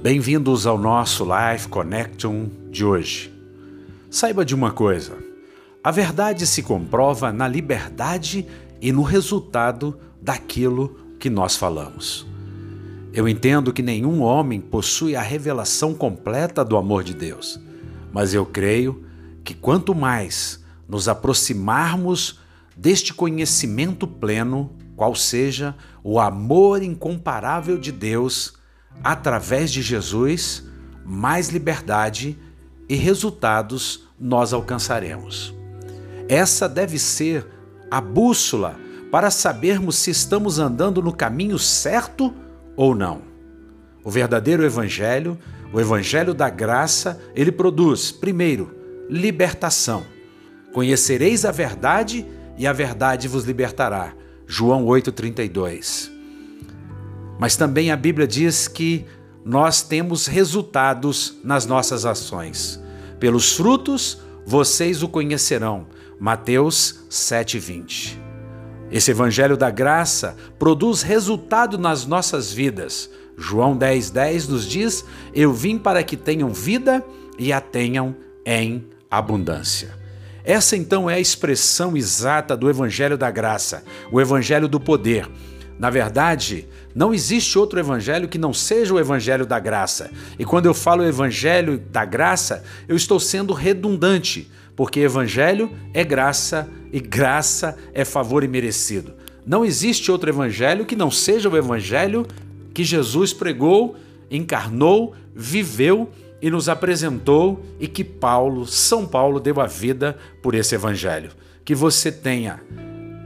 Bem-vindos ao nosso Life Connection de hoje. Saiba de uma coisa: a verdade se comprova na liberdade e no resultado daquilo que nós falamos. Eu entendo que nenhum homem possui a revelação completa do amor de Deus, mas eu creio que quanto mais nos aproximarmos deste conhecimento pleno, qual seja o amor incomparável de Deus, através de Jesus, mais liberdade e resultados nós alcançaremos. Essa deve ser a bússola para sabermos se estamos andando no caminho certo ou não. O verdadeiro evangelho, o evangelho da graça, ele produz, primeiro, libertação. Conhecereis a verdade e a verdade vos libertará. João 8:32. Mas também a Bíblia diz que nós temos resultados nas nossas ações. Pelos frutos vocês o conhecerão. Mateus 7:20. Esse evangelho da graça produz resultado nas nossas vidas. João 10:10 10 nos diz: "Eu vim para que tenham vida e a tenham em abundância". Essa então é a expressão exata do evangelho da graça, o evangelho do poder. Na verdade, não existe outro evangelho que não seja o evangelho da graça. E quando eu falo evangelho da graça, eu estou sendo redundante, porque evangelho é graça e graça é favor imerecido. Não existe outro evangelho que não seja o evangelho que Jesus pregou, encarnou, viveu e nos apresentou e que Paulo, São Paulo, deu a vida por esse evangelho. Que você tenha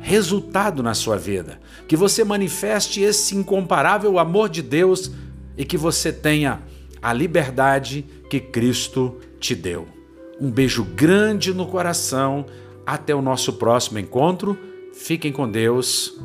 resultado na sua vida, que você manifeste esse incomparável amor de Deus e que você tenha a liberdade que Cristo te deu. Um beijo grande no coração. Até o nosso próximo encontro. Fiquem com Deus.